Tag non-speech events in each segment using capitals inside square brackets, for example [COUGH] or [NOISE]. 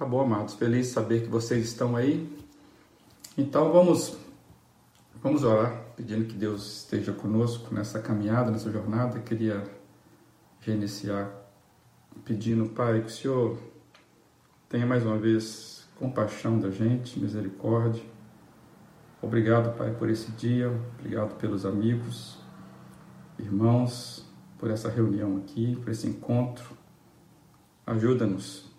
Tá bom, amados. Feliz saber que vocês estão aí. Então vamos vamos orar, pedindo que Deus esteja conosco nessa caminhada, nessa jornada. Eu queria reiniciar pedindo, Pai, que o Senhor tenha mais uma vez compaixão da gente, misericórdia. Obrigado, Pai, por esse dia. Obrigado pelos amigos, irmãos, por essa reunião aqui, por esse encontro. Ajuda-nos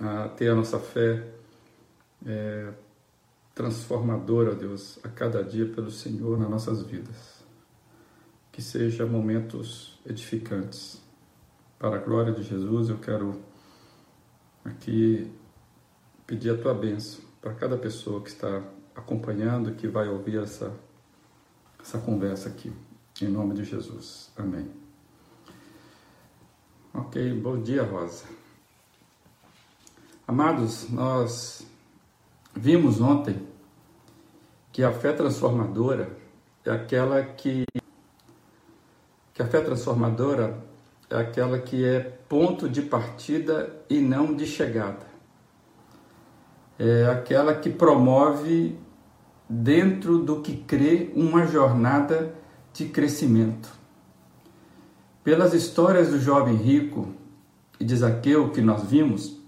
a ter a nossa fé é, transformadora, Deus, a cada dia pelo Senhor nas nossas vidas. Que seja momentos edificantes. Para a glória de Jesus, eu quero aqui pedir a tua bênção para cada pessoa que está acompanhando, que vai ouvir essa, essa conversa aqui. Em nome de Jesus. Amém. Ok, bom dia, Rosa. Amados, nós vimos ontem que a fé transformadora é aquela que que a fé transformadora é aquela que é ponto de partida e não de chegada. É aquela que promove dentro do que crê uma jornada de crescimento. Pelas histórias do jovem rico e de Zaqueu que nós vimos,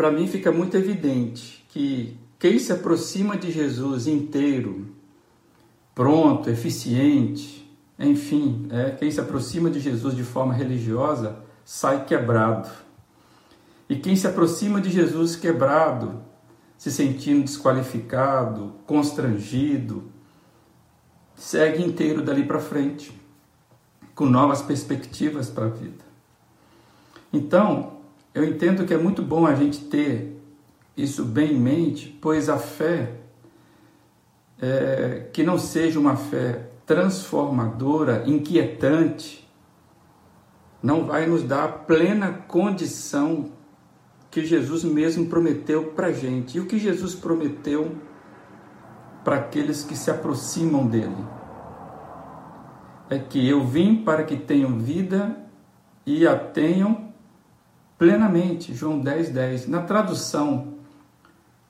para mim fica muito evidente que quem se aproxima de Jesus inteiro, pronto, eficiente, enfim, é, quem se aproxima de Jesus de forma religiosa sai quebrado. E quem se aproxima de Jesus quebrado, se sentindo desqualificado, constrangido, segue inteiro dali para frente, com novas perspectivas para a vida. Então, eu entendo que é muito bom a gente ter isso bem em mente, pois a fé, é, que não seja uma fé transformadora, inquietante, não vai nos dar a plena condição que Jesus mesmo prometeu para a gente. E o que Jesus prometeu para aqueles que se aproximam dele? É que eu vim para que tenham vida e a tenham plenamente. João 10, 10. Na tradução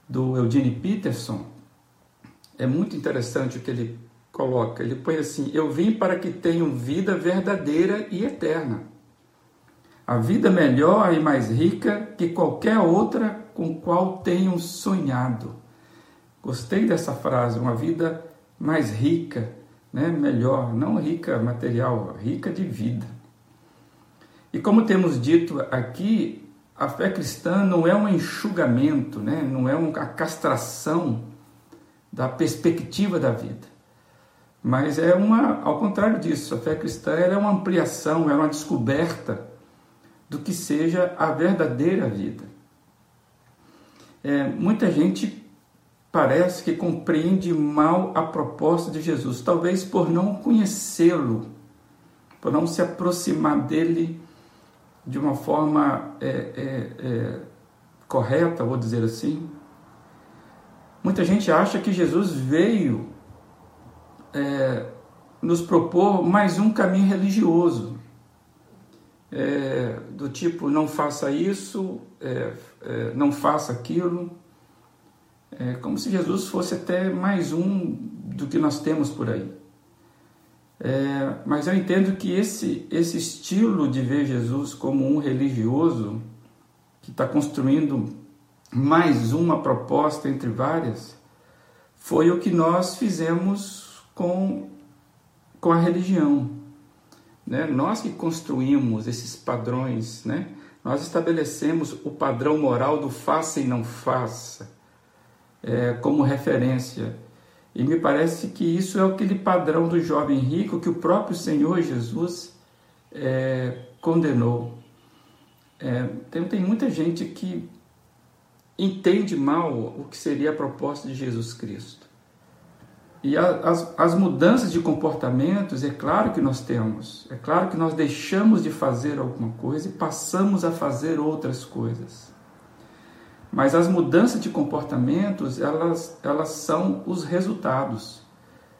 do Eugene Peterson, é muito interessante o que ele coloca. Ele põe assim: Eu vim para que tenham vida verdadeira e eterna. A vida melhor e mais rica que qualquer outra com qual tenham sonhado. Gostei dessa frase, uma vida mais rica, né? melhor, não rica material, rica de vida. E como temos dito aqui, a fé cristã não é um enxugamento, né? não é uma castração da perspectiva da vida, mas é uma, ao contrário disso, a fé cristã é uma ampliação, é uma descoberta do que seja a verdadeira vida. É, muita gente parece que compreende mal a proposta de Jesus, talvez por não conhecê-lo, por não se aproximar dele de uma forma é, é, é, correta, vou dizer assim. Muita gente acha que Jesus veio é, nos propor mais um caminho religioso, é, do tipo não faça isso, é, não faça aquilo, como se Jesus fosse até mais um do que nós temos por aí. É, mas eu entendo que esse, esse estilo de ver Jesus como um religioso que está construindo mais uma proposta entre várias foi o que nós fizemos com, com a religião. Né? Nós que construímos esses padrões, né? nós estabelecemos o padrão moral do faça e não faça é, como referência e me parece que isso é aquele padrão do jovem rico que o próprio Senhor Jesus é, condenou. É, tem, tem muita gente que entende mal o que seria a proposta de Jesus Cristo. E as, as mudanças de comportamentos, é claro que nós temos, é claro que nós deixamos de fazer alguma coisa e passamos a fazer outras coisas. Mas as mudanças de comportamentos, elas, elas são os resultados.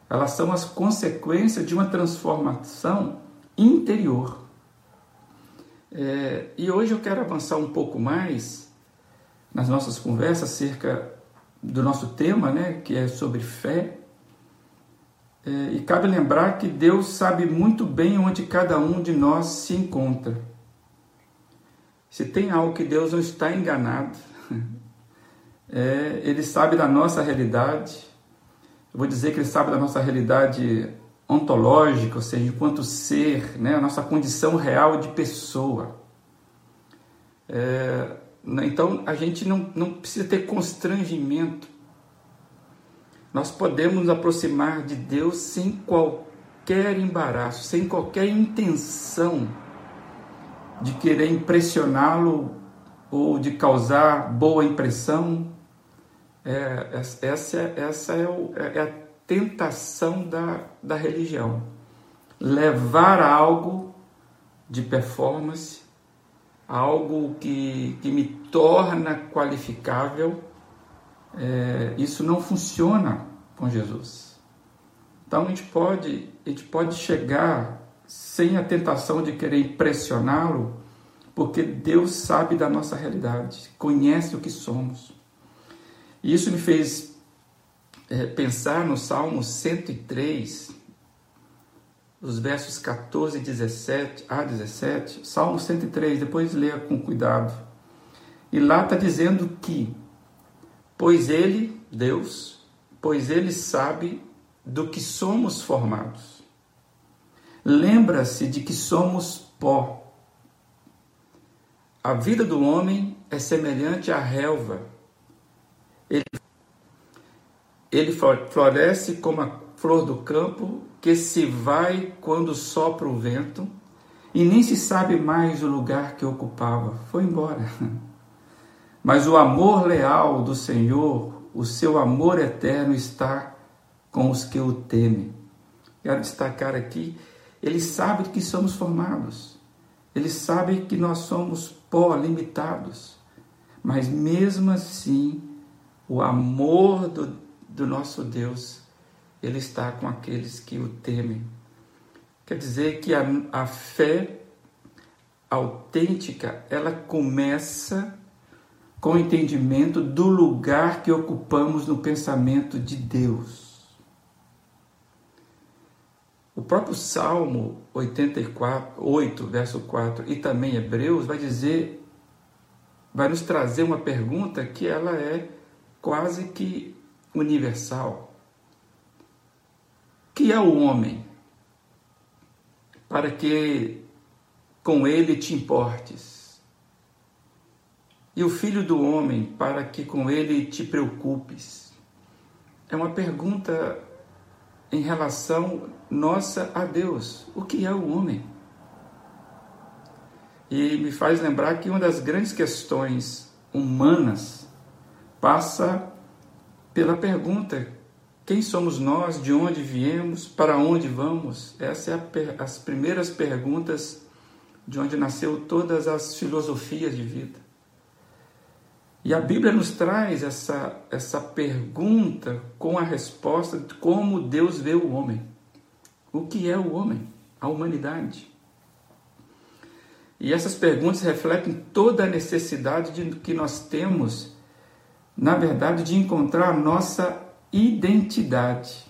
Elas são as consequências de uma transformação interior. É, e hoje eu quero avançar um pouco mais nas nossas conversas acerca do nosso tema, né, que é sobre fé. É, e cabe lembrar que Deus sabe muito bem onde cada um de nós se encontra. Se tem algo que Deus não está enganado, é, Ele sabe da nossa realidade. Eu vou dizer que Ele sabe da nossa realidade ontológica, ou seja, enquanto ser, né, a nossa condição real de pessoa. É, né, então a gente não, não precisa ter constrangimento. Nós podemos nos aproximar de Deus sem qualquer embaraço, sem qualquer intenção de querer impressioná-lo ou de causar boa impressão. É, essa, essa é, o, é, é a tentação da, da religião. Levar algo de performance, algo que, que me torna qualificável, é, isso não funciona com Jesus. Então a gente pode, a gente pode chegar sem a tentação de querer impressioná-lo, porque Deus sabe da nossa realidade, conhece o que somos. E isso me fez é, pensar no Salmo 103, os versos 14 e 17 a 17. Salmo 103, depois leia com cuidado. E lá está dizendo que, pois Ele, Deus, pois Ele sabe do que somos formados lembra-se de que somos pó. A vida do homem é semelhante à relva. Ele, ele floresce como a flor do campo que se vai quando sopra o vento e nem se sabe mais o lugar que ocupava. Foi embora. [LAUGHS] Mas o amor leal do Senhor, o seu amor eterno está com os que o temem. Quero destacar aqui ele sabe que somos formados. Ele sabe que nós somos pó limitados. Mas mesmo assim, o amor do, do nosso Deus, ele está com aqueles que o temem. Quer dizer que a, a fé autêntica, ela começa com o entendimento do lugar que ocupamos no pensamento de Deus. O próprio Salmo 84, 8, verso 4 e também Hebreus vai dizer, vai nos trazer uma pergunta que ela é quase que universal. Que é o homem para que com ele te importes? E o filho do homem para que com ele te preocupes? É uma pergunta em relação nossa a Deus. O que é o homem? E me faz lembrar que uma das grandes questões humanas passa pela pergunta: quem somos nós, de onde viemos, para onde vamos? Essas são é as primeiras perguntas de onde nasceu todas as filosofias de vida. E a Bíblia nos traz essa, essa pergunta com a resposta de como Deus vê o homem. O que é o homem? A humanidade. E essas perguntas refletem toda a necessidade de, que nós temos, na verdade, de encontrar a nossa identidade.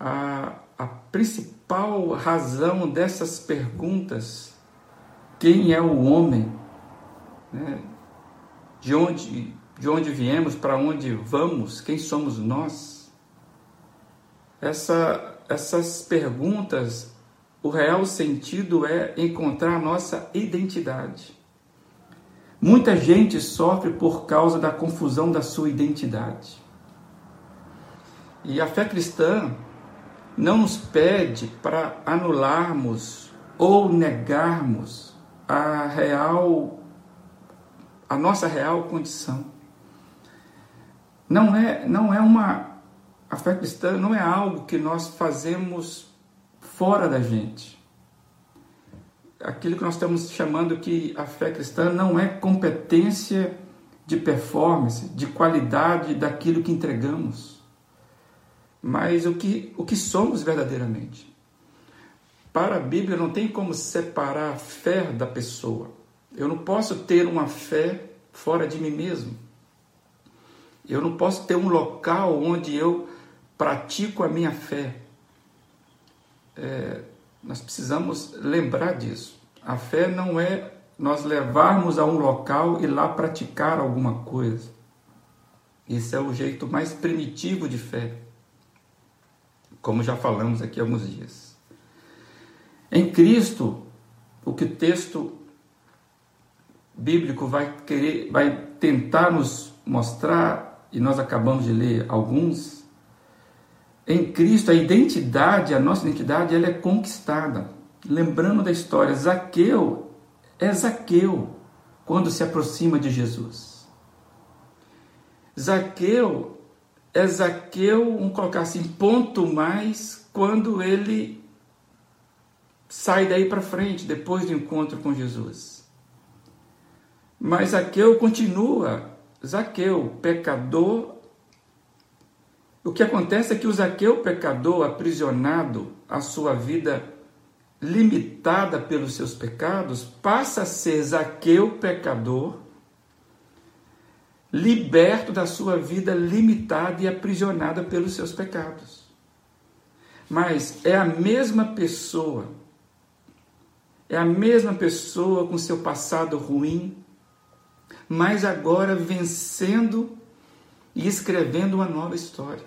A, a principal razão dessas perguntas, quem é o homem? Né? De onde, de onde viemos, para onde vamos, quem somos nós? Essa, essas perguntas, o real sentido é encontrar nossa identidade. Muita gente sofre por causa da confusão da sua identidade. E a fé cristã não nos pede para anularmos ou negarmos a real a nossa real condição. Não é, não é uma. A fé cristã não é algo que nós fazemos fora da gente. Aquilo que nós estamos chamando que a fé cristã não é competência de performance, de qualidade daquilo que entregamos, mas o que, o que somos verdadeiramente. para a Bíblia não tem como separar a fé da pessoa. Eu não posso ter uma fé fora de mim mesmo. Eu não posso ter um local onde eu pratico a minha fé. É, nós precisamos lembrar disso. A fé não é nós levarmos a um local e lá praticar alguma coisa. Esse é o jeito mais primitivo de fé, como já falamos aqui há alguns dias. Em Cristo, o que o texto bíblico vai querer, vai tentar nos mostrar, e nós acabamos de ler alguns, em Cristo a identidade, a nossa identidade, ela é conquistada. Lembrando da história, Zaqueu é Zaqueu quando se aproxima de Jesus. Zaqueu é Zaqueu, vamos colocar assim, ponto mais, quando ele sai daí para frente, depois do encontro com Jesus. Mas Zaqueu continua, Zaqueu, pecador. O que acontece é que o Zaqueu, pecador, aprisionado à sua vida limitada pelos seus pecados, passa a ser Zaqueu pecador, liberto da sua vida limitada e aprisionada pelos seus pecados. Mas é a mesma pessoa, é a mesma pessoa com seu passado ruim, mas agora vencendo e escrevendo uma nova história.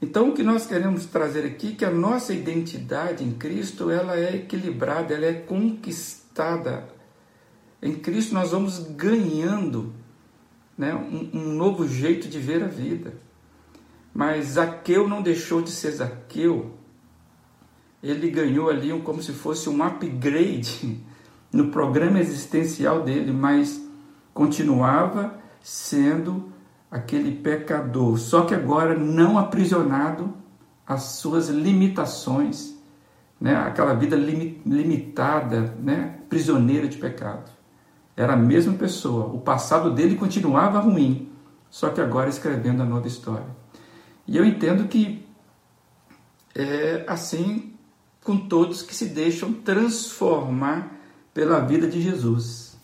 Então, o que nós queremos trazer aqui é que a nossa identidade em Cristo ela é equilibrada, ela é conquistada. Em Cristo nós vamos ganhando né, um, um novo jeito de ver a vida. Mas Zaqueu não deixou de ser Zaqueu. Ele ganhou ali um, como se fosse um upgrade no programa existencial dele, mas continuava sendo aquele pecador, só que agora não aprisionado às suas limitações, né? aquela vida lim, limitada, né? prisioneira de pecado. Era a mesma pessoa, o passado dele continuava ruim, só que agora escrevendo a nova história. E eu entendo que é assim com todos que se deixam transformar pela vida de Jesus.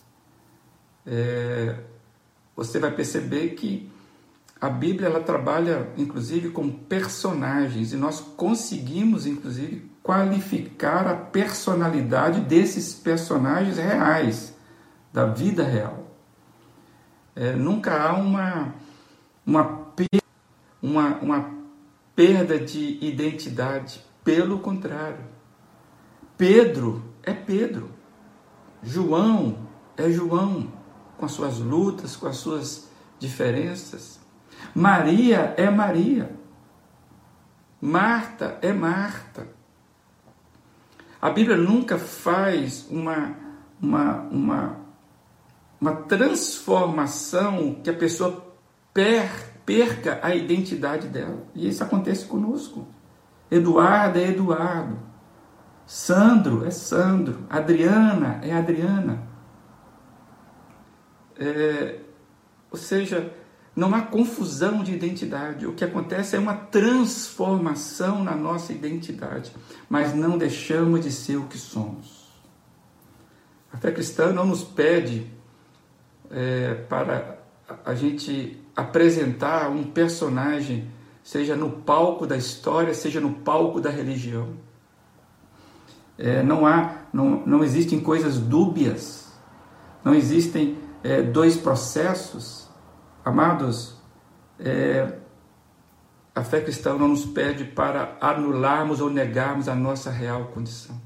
É, você vai perceber que a Bíblia ela trabalha inclusive com personagens e nós conseguimos inclusive qualificar a personalidade desses personagens reais da vida real. É, nunca há uma uma, uma uma perda de identidade, pelo contrário. Pedro é Pedro. João é João, com as suas lutas, com as suas diferenças. Maria é Maria. Marta é Marta. A Bíblia nunca faz uma, uma, uma, uma transformação que a pessoa per, perca a identidade dela. E isso acontece conosco. Eduardo é Eduardo. Sandro é Sandro. Adriana é Adriana. É, ou seja, não há confusão de identidade. O que acontece é uma transformação na nossa identidade, mas não deixamos de ser o que somos. A fé cristã não nos pede é, para a gente apresentar um personagem, seja no palco da história, seja no palco da religião. É, não há, não, não existem coisas dúbias, não existem é, dois processos Amados, é, a fé cristã não nos pede para anularmos ou negarmos a nossa real condição.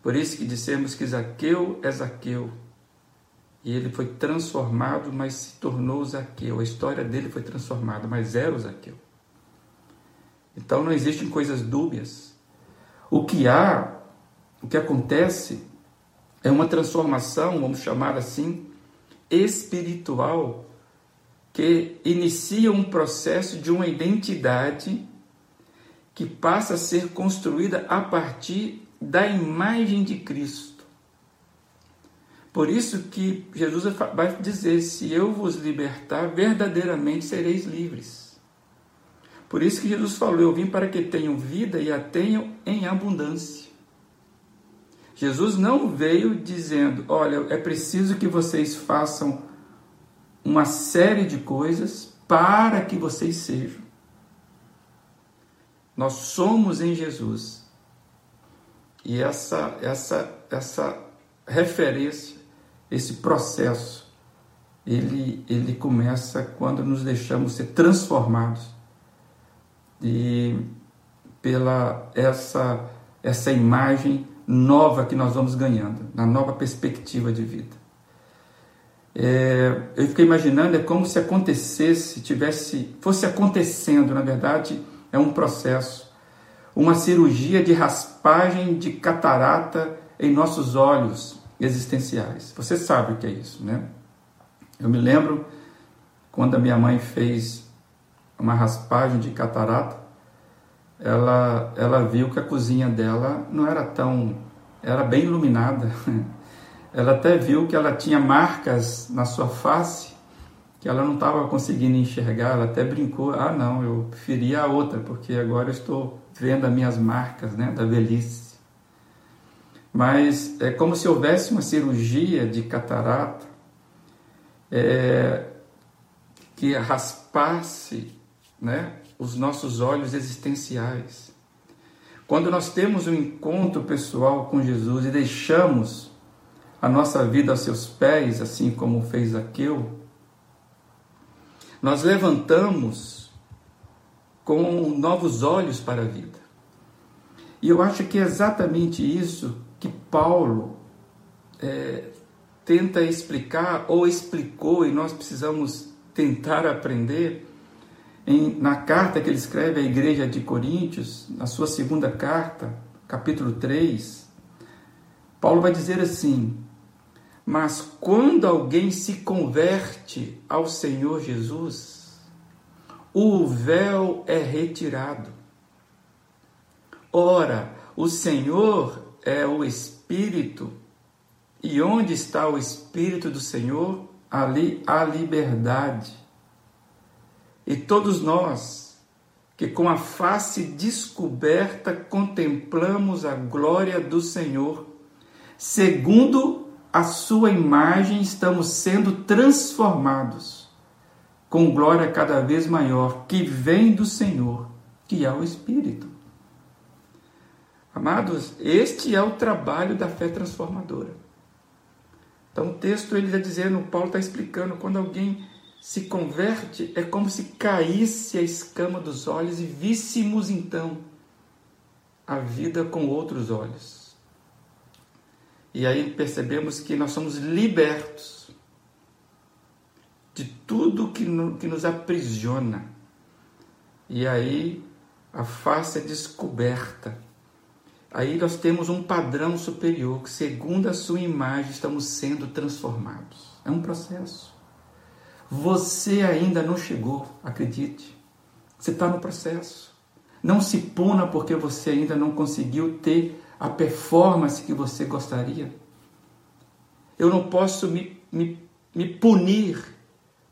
Por isso que dissemos que Zaqueu é Zaqueu. E ele foi transformado, mas se tornou Zaqueu. A história dele foi transformada, mas era o Zaqueu. Então não existem coisas dúbias. O que há, o que acontece, é uma transformação, vamos chamar assim, espiritual que inicia um processo de uma identidade que passa a ser construída a partir da imagem de Cristo. Por isso que Jesus vai dizer: se eu vos libertar, verdadeiramente sereis livres. Por isso que Jesus falou: Eu vim para que tenham vida e a tenham em abundância. Jesus não veio dizendo: Olha, é preciso que vocês façam uma série de coisas para que vocês sejam. Nós somos em Jesus. E essa, essa, essa referência, esse processo, ele, ele começa quando nos deixamos ser transformados e pela essa, essa imagem nova que nós vamos ganhando, na nova perspectiva de vida. É, eu fiquei imaginando, é como se acontecesse, tivesse, fosse acontecendo, na verdade, é um processo, uma cirurgia de raspagem de catarata em nossos olhos existenciais. Você sabe o que é isso, né? Eu me lembro quando a minha mãe fez uma raspagem de catarata, ela, ela viu que a cozinha dela não era tão. era bem iluminada. [LAUGHS] Ela até viu que ela tinha marcas na sua face que ela não estava conseguindo enxergar. Ela até brincou: ah, não, eu preferia a outra, porque agora eu estou vendo as minhas marcas né, da velhice. Mas é como se houvesse uma cirurgia de catarata é, que raspasse né, os nossos olhos existenciais. Quando nós temos um encontro pessoal com Jesus e deixamos a nossa vida aos seus pés, assim como fez Aqueu, nós levantamos com novos olhos para a vida. E eu acho que é exatamente isso que Paulo é, tenta explicar ou explicou e nós precisamos tentar aprender em, na carta que ele escreve à igreja de Coríntios, na sua segunda carta, capítulo 3, Paulo vai dizer assim: Mas quando alguém se converte ao Senhor Jesus, o véu é retirado. Ora, o Senhor é o Espírito, e onde está o Espírito do Senhor, ali há liberdade. E todos nós, que com a face descoberta contemplamos a glória do Senhor, segundo a sua imagem estamos sendo transformados com glória cada vez maior que vem do Senhor, que é o Espírito. Amados, este é o trabalho da fé transformadora. Então o texto ele está dizendo, Paulo está explicando, quando alguém se converte, é como se caísse a escama dos olhos e víssemos então a vida com outros olhos. E aí percebemos que nós somos libertos de tudo que, que nos aprisiona. E aí a face é descoberta. Aí nós temos um padrão superior, que segundo a sua imagem estamos sendo transformados. É um processo. Você ainda não chegou, acredite. Você está no processo. Não se puna porque você ainda não conseguiu ter a performance que você gostaria. Eu não posso me, me, me punir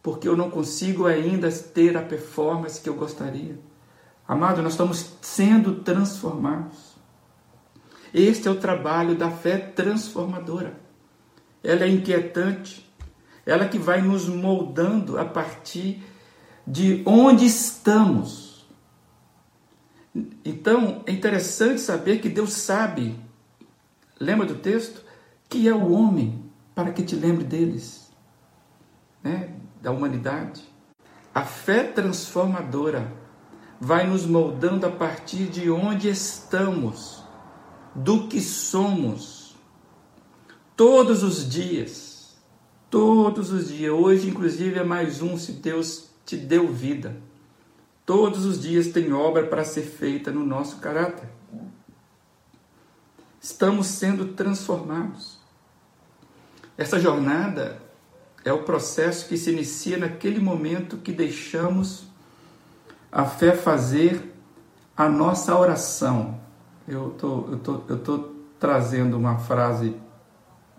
porque eu não consigo ainda ter a performance que eu gostaria. Amado, nós estamos sendo transformados. Este é o trabalho da fé transformadora. Ela é inquietante, ela que vai nos moldando a partir de onde estamos. Então, é interessante saber que Deus sabe, lembra do texto? Que é o homem para que te lembre deles, né? da humanidade. A fé transformadora vai nos moldando a partir de onde estamos, do que somos, todos os dias Todos os dias. Hoje, inclusive, é mais um se Deus te deu vida. Todos os dias tem obra para ser feita no nosso caráter. Estamos sendo transformados. Essa jornada é o processo que se inicia naquele momento que deixamos a fé fazer a nossa oração. Eu tô, eu tô, eu tô trazendo uma frase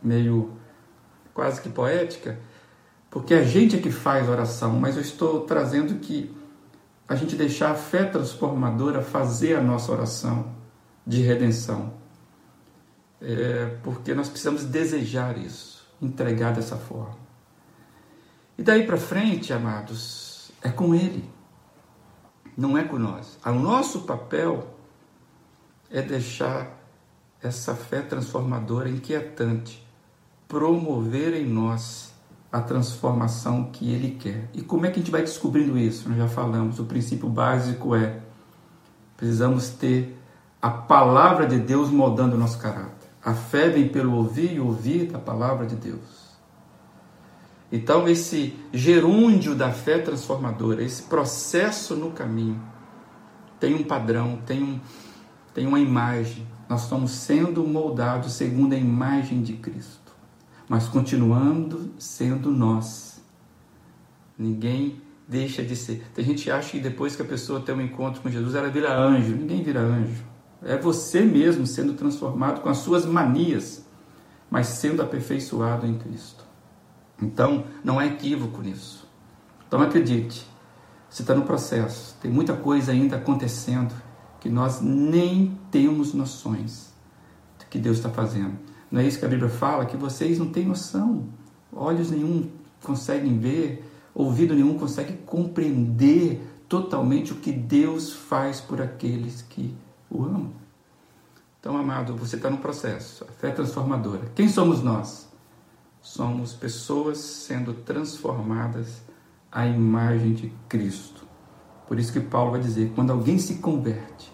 meio quase que poética, porque a gente é que faz oração, mas eu estou trazendo que a gente deixar a fé transformadora fazer a nossa oração de redenção. É, porque nós precisamos desejar isso, entregar dessa forma. E daí para frente, amados, é com Ele, não é com nós. O nosso papel é deixar essa fé transformadora inquietante promover em nós a transformação que Ele quer. E como é que a gente vai descobrindo isso? Nós já falamos, o princípio básico é precisamos ter a palavra de Deus moldando o nosso caráter. A fé vem pelo ouvir e ouvir da palavra de Deus. Então, esse gerúndio da fé transformadora, esse processo no caminho, tem um padrão, tem, um, tem uma imagem. Nós estamos sendo moldados segundo a imagem de Cristo, mas continuando sendo nós. Ninguém deixa de ser. Tem gente acha que depois que a pessoa tem um encontro com Jesus, ela vira anjo. Ninguém vira anjo. É você mesmo sendo transformado com as suas manias, mas sendo aperfeiçoado em Cristo. Então, não há equívoco nisso. Então, acredite, você está no processo, tem muita coisa ainda acontecendo que nós nem temos noções do que Deus está fazendo. Não é isso que a Bíblia fala? Que vocês não têm noção. Olhos nenhum conseguem ver, ouvido nenhum consegue compreender totalmente o que Deus faz por aqueles que o amam. Então, amado, você está no processo. A fé é transformadora. Quem somos nós? somos pessoas sendo transformadas à imagem de Cristo. Por isso que Paulo vai dizer: quando alguém se converte,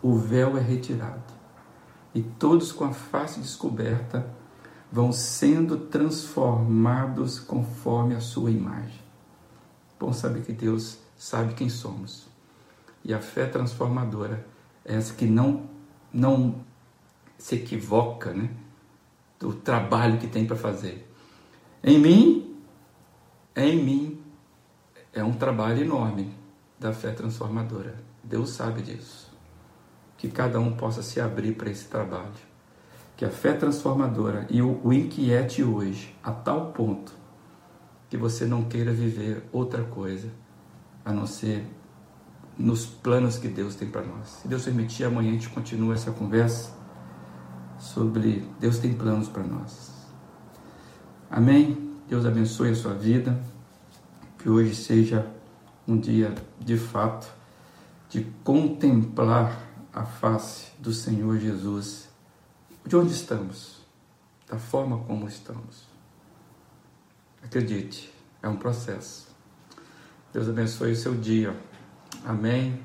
o véu é retirado e todos com a face descoberta vão sendo transformados conforme a sua imagem. Bom saber que Deus sabe quem somos. E a fé transformadora é essa que não, não se equivoca né, do trabalho que tem para fazer. Em mim, em mim, é um trabalho enorme da fé transformadora. Deus sabe disso. Que cada um possa se abrir para esse trabalho. Que a fé transformadora e o, o inquiete hoje, a tal ponto que você não queira viver outra coisa a não ser nos planos que Deus tem para nós. Se Deus permitir, amanhã a gente continua essa conversa sobre Deus tem planos para nós. Amém? Deus abençoe a sua vida. Que hoje seja um dia de fato de contemplar a face do Senhor Jesus. De onde estamos? Da forma como estamos. Acredite, é um processo. Deus abençoe o seu dia. Amém.